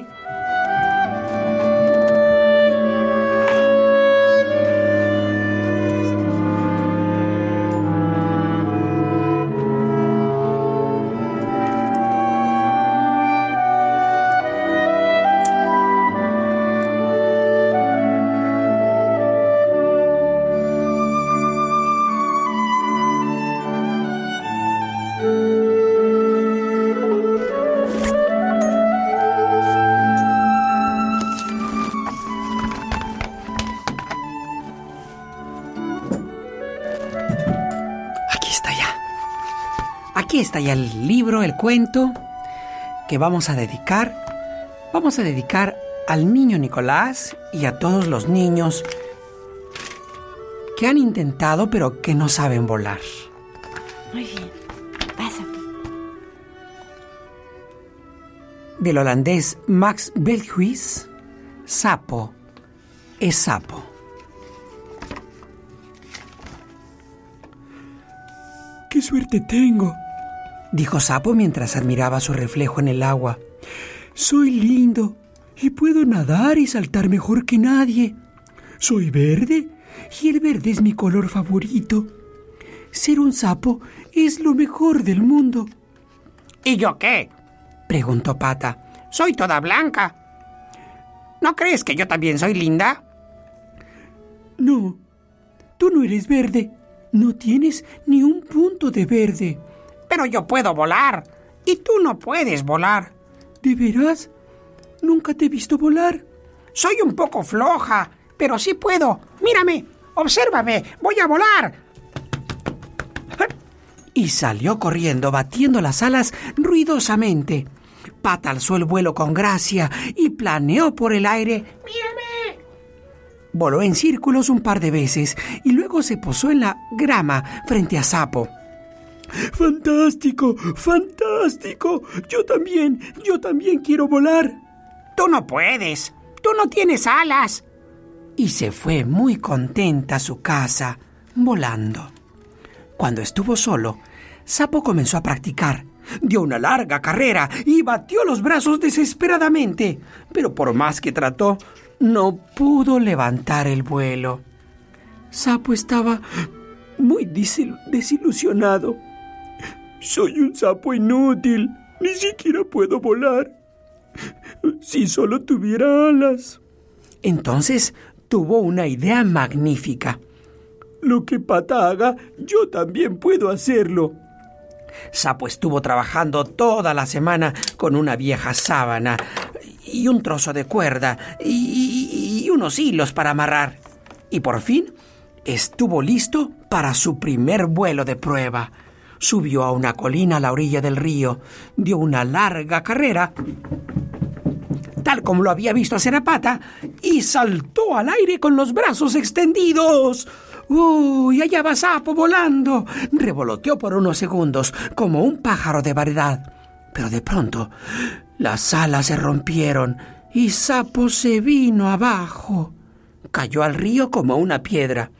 aquí. Aquí está ya el libro, el cuento que vamos a dedicar. Vamos a dedicar al niño Nicolás y a todos los niños que han intentado pero que no saben volar. Muy bien. Pásate. Del holandés Max Belhuis, sapo es sapo. ¡Qué suerte tengo! Dijo Sapo mientras admiraba su reflejo en el agua. Soy lindo y puedo nadar y saltar mejor que nadie. Soy verde y el verde es mi color favorito. Ser un sapo es lo mejor del mundo. ¿Y yo qué? preguntó Pata. Soy toda blanca. ¿No crees que yo también soy linda? No, tú no eres verde. No tienes ni un punto de verde. Pero yo puedo volar. Y tú no puedes volar. ¿De veras? Nunca te he visto volar. Soy un poco floja, pero sí puedo. Mírame, obsérvame, voy a volar. Y salió corriendo, batiendo las alas ruidosamente. Pata alzó el vuelo con gracia y planeó por el aire. ¡Mírame! Voló en círculos un par de veces y luego se posó en la grama frente a Sapo. ¡Fantástico! ¡Fantástico! Yo también, yo también quiero volar. Tú no puedes. Tú no tienes alas. Y se fue muy contenta a su casa, volando. Cuando estuvo solo, Sapo comenzó a practicar. Dio una larga carrera y batió los brazos desesperadamente, pero por más que trató, no pudo levantar el vuelo. Sapo estaba muy desilusionado. Soy un sapo inútil. Ni siquiera puedo volar. Si solo tuviera alas. Entonces tuvo una idea magnífica. Lo que Pata haga, yo también puedo hacerlo. Sapo estuvo trabajando toda la semana con una vieja sábana y un trozo de cuerda y, y unos hilos para amarrar. Y por fin estuvo listo para su primer vuelo de prueba. Subió a una colina a la orilla del río, dio una larga carrera, tal como lo había visto a Pata, y saltó al aire con los brazos extendidos. ¡Uy! Allá va Sapo volando. Revoloteó por unos segundos, como un pájaro de variedad. Pero de pronto, las alas se rompieron y Sapo se vino abajo. Cayó al río como una piedra.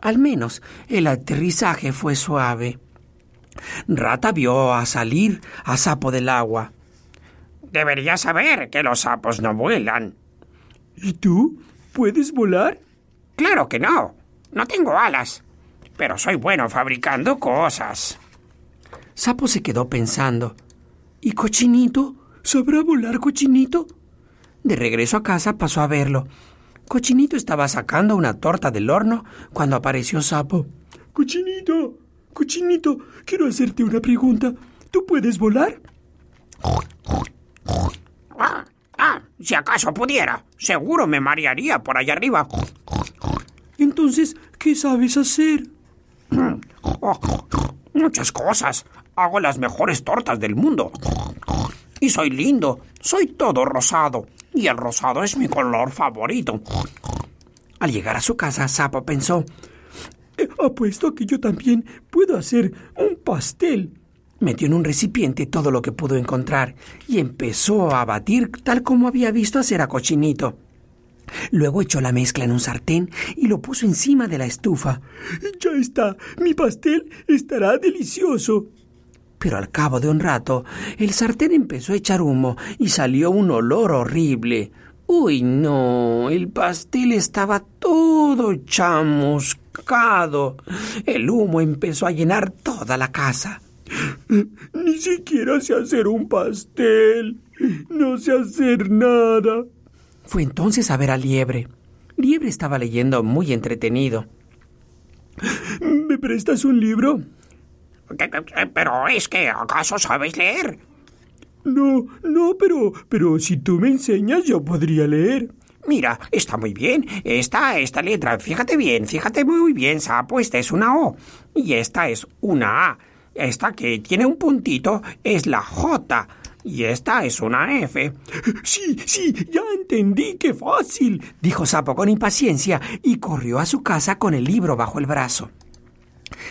Al menos el aterrizaje fue suave. Rata vio a salir a Sapo del agua. Deberías saber que los sapos no vuelan. ¿Y tú? ¿Puedes volar? Claro que no. No tengo alas. Pero soy bueno fabricando cosas. Sapo se quedó pensando. ¿Y Cochinito? ¿Sabrá volar Cochinito? De regreso a casa pasó a verlo. Cochinito estaba sacando una torta del horno cuando apareció Sapo. Cochinito, Cochinito, quiero hacerte una pregunta. ¿Tú puedes volar? Ah, ah, si acaso pudiera. Seguro me marearía por allá arriba. Entonces, ¿qué sabes hacer? Oh, muchas cosas. Hago las mejores tortas del mundo. Y soy lindo. Soy todo rosado. Y el rosado es mi color favorito. Al llegar a su casa, Sapo pensó, "Eh, apuesto que yo también puedo hacer un pastel. Metió en un recipiente todo lo que pudo encontrar y empezó a batir tal como había visto hacer a Cochinito. Luego echó la mezcla en un sartén y lo puso encima de la estufa. Ya está, mi pastel estará delicioso. Pero al cabo de un rato, el sartén empezó a echar humo y salió un olor horrible. Uy, no, el pastel estaba todo chamuscado. El humo empezó a llenar toda la casa. Ni siquiera sé hacer un pastel. No sé hacer nada. Fue entonces a ver a Liebre. Liebre estaba leyendo muy entretenido. ¿Me prestas un libro? Pero es que, ¿acaso sabes leer? No, no, pero, pero si tú me enseñas yo podría leer. Mira, está muy bien. Esta, esta letra, fíjate bien, fíjate muy bien, sapo, esta es una O. Y esta es una A. Esta que tiene un puntito es la J. Y esta es una F. Sí, sí, ya entendí, qué fácil, dijo Sapo con impaciencia y corrió a su casa con el libro bajo el brazo.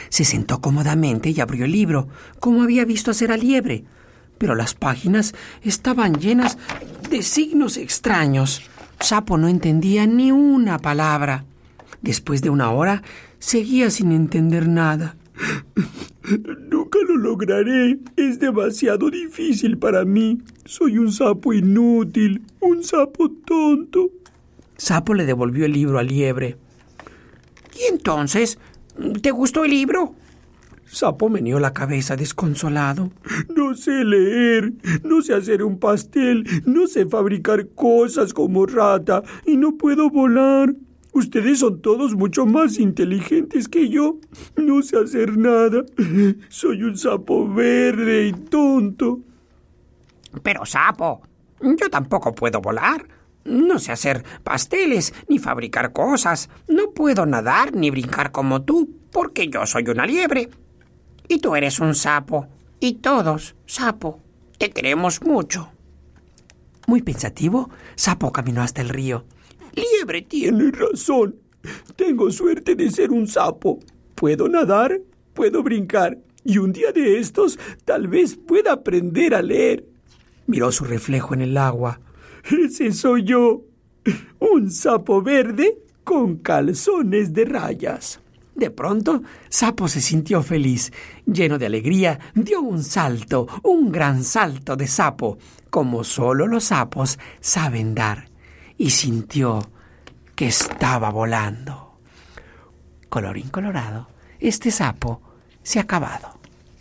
Se sentó cómodamente y abrió el libro, como había visto hacer a Liebre pero las páginas estaban llenas de signos extraños. Sapo no entendía ni una palabra. Después de una hora, seguía sin entender nada. Nunca lo lograré. Es demasiado difícil para mí. Soy un sapo inútil, un sapo tonto. Sapo le devolvió el libro a Liebre. ¿Y entonces? ¿Te gustó el libro? Sapo meneó la cabeza desconsolado. No sé leer, no sé hacer un pastel, no sé fabricar cosas como rata y no puedo volar. Ustedes son todos mucho más inteligentes que yo. No sé hacer nada. Soy un sapo verde y tonto. Pero, sapo, yo tampoco puedo volar. No sé hacer pasteles ni fabricar cosas. No puedo nadar ni brincar como tú, porque yo soy una liebre. Y tú eres un sapo. Y todos, sapo, te queremos mucho. Muy pensativo, Sapo caminó hasta el río. Liebre tiene razón. Tengo suerte de ser un sapo. Puedo nadar, puedo brincar, y un día de estos tal vez pueda aprender a leer. Miró su reflejo en el agua. Ese soy yo. Un sapo verde con calzones de rayas. De pronto, Sapo se sintió feliz. Lleno de alegría, dio un salto, un gran salto de sapo, como solo los sapos saben dar, y sintió que estaba volando. Colorín colorado, este sapo se ha acabado.